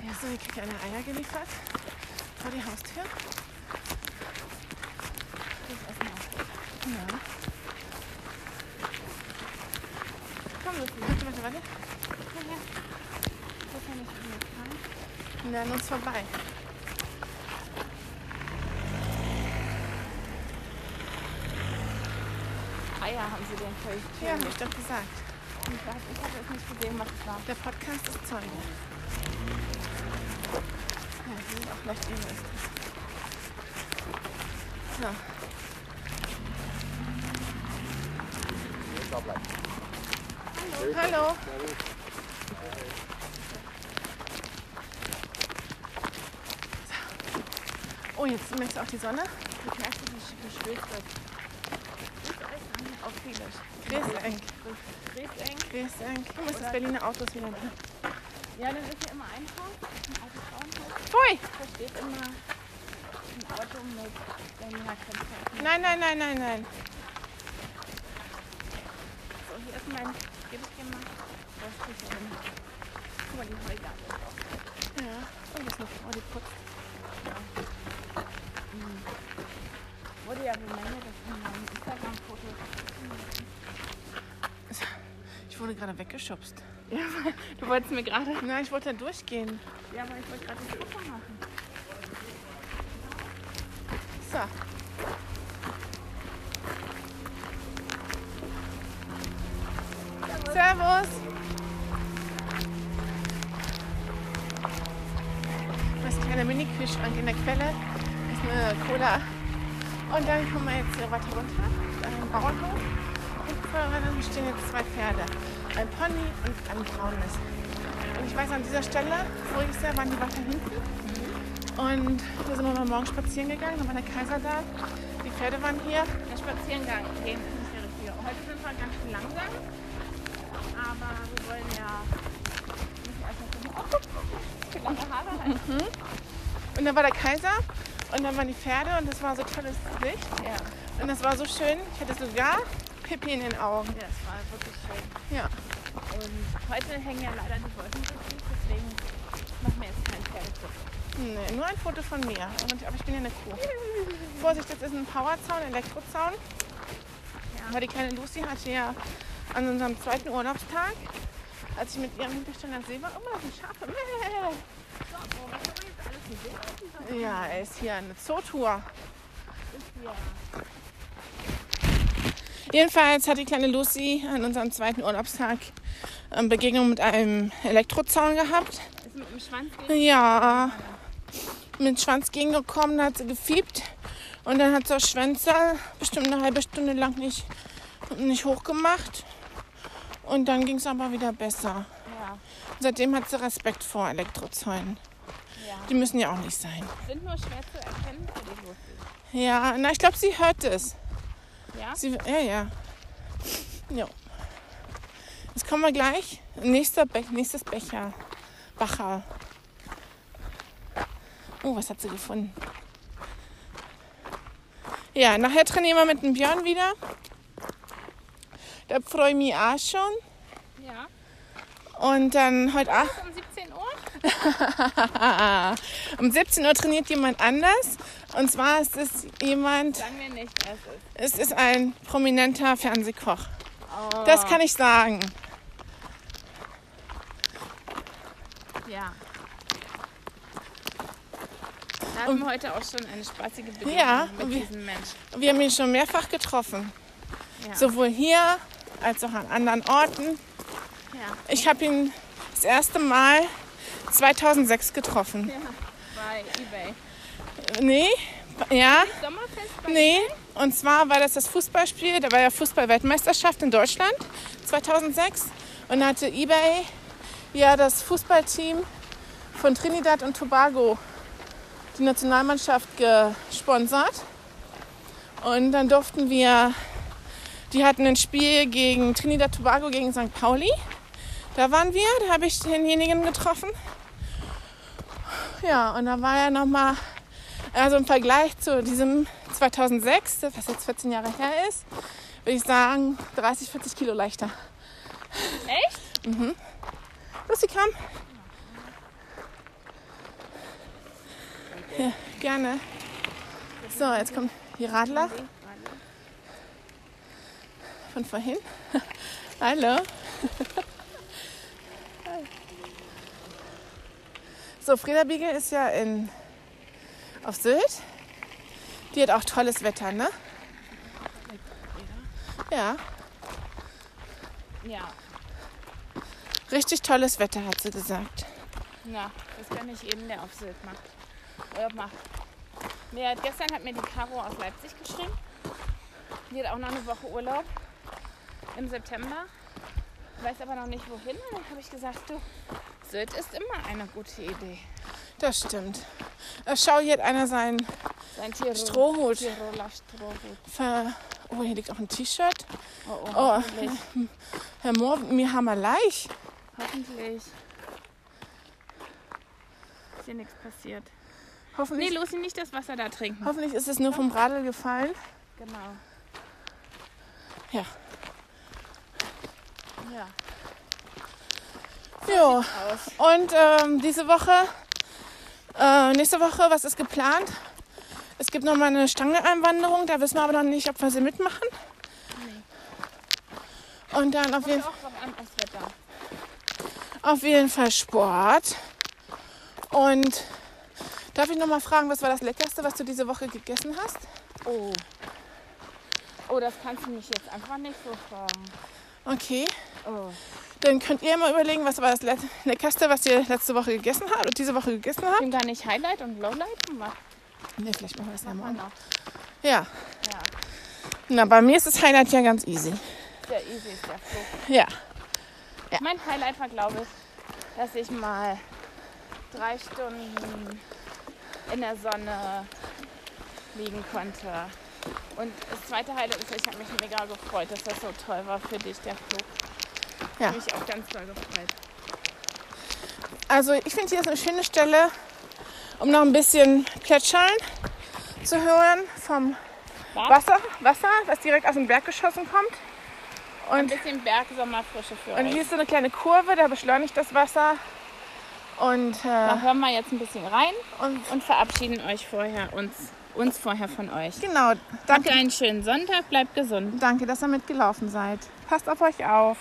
Ja, so, ich kriege eine Eier geliefert. Vor die Haustür. Das essen wir. Ja. Komm, Lucy. Warte, warte, warte. Komm her. Das kann ich nicht fahren. Na, an uns vorbei. Eier haben sie den völlig Ja, hab ich doch gesagt. Ich hab- ich habe jetzt nicht gesehen, was es war. Der Podcast ist Zeuge. Ja, die sind auch leicht egoistisch. So. Hallo. So. Oh, jetzt merkst du auch die Sonne? Ich merke, wie wie schwillt wird. Grießenk. Rieseng. Grießenk. Guck mal, ist das Berliner Autos wieder da. Ja, dann ist hier immer ein Haus, ein altes Frauenhaus. Pfui! Da steht immer ein Auto mit Berliner Kennzeichen. Nein, nein, nein, nein, nein. So, hier ist mein, gebe ich dir mal. Da ist die hin. Guck mal, die Heugabel ist auch. Ja. Oh, das ist eine Frau, die putzt. Wurde ja bemängelt, dass in meinem Instagram-Foto. Ich weggeschubst. Ja, du wolltest mir gerade. Nein, ich wollte da durchgehen. Ja, aber ich wollte gerade das Foto machen. So. Servus. Das ist ein kleiner Mini-Kühlschrank in der Quelle. Das ist eine Cola. Und dann kommen wir jetzt hier weiter runter. Ein Bauernhof. Und vor uns stehen jetzt zwei Pferde. Ein Pony und ein braunes. Und ich weiß, an dieser Stelle, voriges Jahr waren die weiter hinten. Und da sind wir mal morgen spazieren gegangen, da war der Kaiser da. Die Pferde waren hier. Der Spaziergang gehen ist nicht der richtige. Heute sind wir ganz schön langsam. Aber wir wollen ja. lange Haare hat. Und dann war der Kaiser und dann waren die Pferde und das war so tolles Licht. Ja. Und das war so schön. Ich hatte sogar Pipi in den Augen. ja, das war wirklich schön. Ja. Und heute hängen ja leider die Wolken so tief, deswegen machen wir jetzt kein Pferdefoto. Nee, nur ein Foto von mir. Aber ich bin ja eine Kuh. Vorsicht, das ist ein Powerzaun, Elektrozaun. Ja. Aber die kleine Lucy hatte ja an unserem zweiten Urlaubstag, als ich mit ihrem Hinterstand am See war, oh, das sind Schafe. Mäh. Ja, er ist hier eine Zootour. ist hier. Jedenfalls hat die kleine Lucy an unserem zweiten Urlaubstag ähm, Begegnung mit einem Elektrozaun gehabt. Ist mit dem Schwanz gegen Ja, mit dem Schwanz gegengekommen, da hat sie gefiebt. Und dann hat sie das Schwänze bestimmt eine halbe Stunde lang nicht, nicht hochgemacht. Und dann ging es aber wieder besser. Ja, Seitdem hat sie Respekt vor Elektrozäunen. ja. Die müssen ja auch nicht sein. Sind nur schwer zu erkennen für die Lucy. Ja, na, ich glaube, sie hört es. Ja? Sie, ja, ja. Ja. Jetzt kommen wir gleich. Nächster Be nächstes Becher. Bacher. Oh, was hat sie gefunden? Ja, nachher trainieren wir mit dem Björn wieder. Da freue ich mich auch schon. Ja. Und dann heute Abend. Um 17 Uhr? um 17 Uhr trainiert jemand anders. Und zwar ist es jemand, Sagen wir nicht, wer es ist. es ist ein prominenter Fernsehkoch. Oh, Das kann ich sagen. Ja. Da hatten wir heute auch schon eine spaßige Begegnung Ja, mit wir- diesem Mensch. Wir haben ihn schon mehrfach getroffen. Ja. Sowohl hier als auch an anderen Orten. ja. Ich habe ihn das erste Mal 2006 getroffen. ja. Bei Ebay. Nee, ja, nee. Und zwar war das das Fußballspiel, da war ja Fußball-Weltmeisterschaft in Deutschland 2006. Und da hatte eBay ja das Fußballteam von Trinidad und Tobago, die Nationalmannschaft, gesponsert. Und dann durften wir, die hatten ein Spiel gegen Trinidad Tobago gegen St. Pauli. Da waren wir, da habe ich denjenigen getroffen. Ja, und da war er nochmal, also im Vergleich zu diesem 2006, das was jetzt 14 Jahre her ist, würde ich sagen 30, 40 Kilo leichter. Echt? Lucy, komm. Ja, gerne. So, jetzt kommt die Radler von vorhin. Hallo. So, Freda Biegel ist ja in, auf Sylt. Die hat auch tolles Wetter, ne? Ja, Ja. richtig tolles Wetter, hat sie gesagt. Ja, das kann nicht jeden, der auf Sylt macht. Urlaub macht. Hat- gestern hat mir die Caro aus Leipzig geschrieben. Die hat auch noch eine Woche Urlaub im September. Weiß aber noch nicht wohin. Und dann habe ich gesagt, du, Sylt ist immer eine gute Idee. Das stimmt. Äh, Schau, hier hat einer seinen Sein Tirol, Strohhut. Tiroler Strohhut. ver... Oh, hier liegt auch ein T-Shirt. Oh, oh, Oh. Herr Mohr, mir haben wir leicht. Hoffentlich. Ist hier nichts passiert. Nee, Hoffentlich, Lucy, nicht das Wasser da trinken. hoffentlich ist es nur vom Radl gefallen. Genau. Ja. Ja. Jo. Und ähm, diese Woche, äh, nächste Woche, was ist geplant? Es gibt noch mal eine Stangeeinwanderung, da wissen wir aber noch nicht, ob wir sie mitmachen. Und dann auf jeden, auf jeden Fall Sport. Und darf ich noch mal fragen, was war das Leckerste, was du diese Woche gegessen hast? Oh. Oh, das kannst du mich jetzt einfach nicht so fragen. Okay. Oh. Dann könnt ihr mal überlegen, was war das Le- Leckerste, was ihr letzte Woche gegessen habt oder diese Woche gegessen habt. Können gar nicht Highlight und Lowlight gemacht. Ne, vielleicht machen wir das ja Machen wir morgen. noch. Ja. Ja, Na, bei mir ist das Highlight ja ganz easy. der easy ist der Flug. Ja. Mein Highlight war, glaube ich, dass ich mal drei Stunden in der Sonne liegen konnte. Und das zweite Highlight ist, ich habe mich mega gefreut, dass das so toll war für dich, der Flug. Ja. Ich mich auch ganz toll gefreut. Also ich finde hier ist eine schöne Stelle, um noch ein bisschen Plätschern zu hören vom Wasser, Wasser, was direkt aus dem Berg geschossen kommt. ein Und, bisschen Bergsommerfrische für und euch. hier ist so eine kleine Kurve, da beschleunigt das Wasser. Und, Da äh, hören wir jetzt ein bisschen rein und und verabschieden euch vorher uns, uns vorher von euch. genau, Habt danke, einen schönen Sonntag, bleibt gesund. danke, dass ihr mitgelaufen seid. Passt auf euch auf.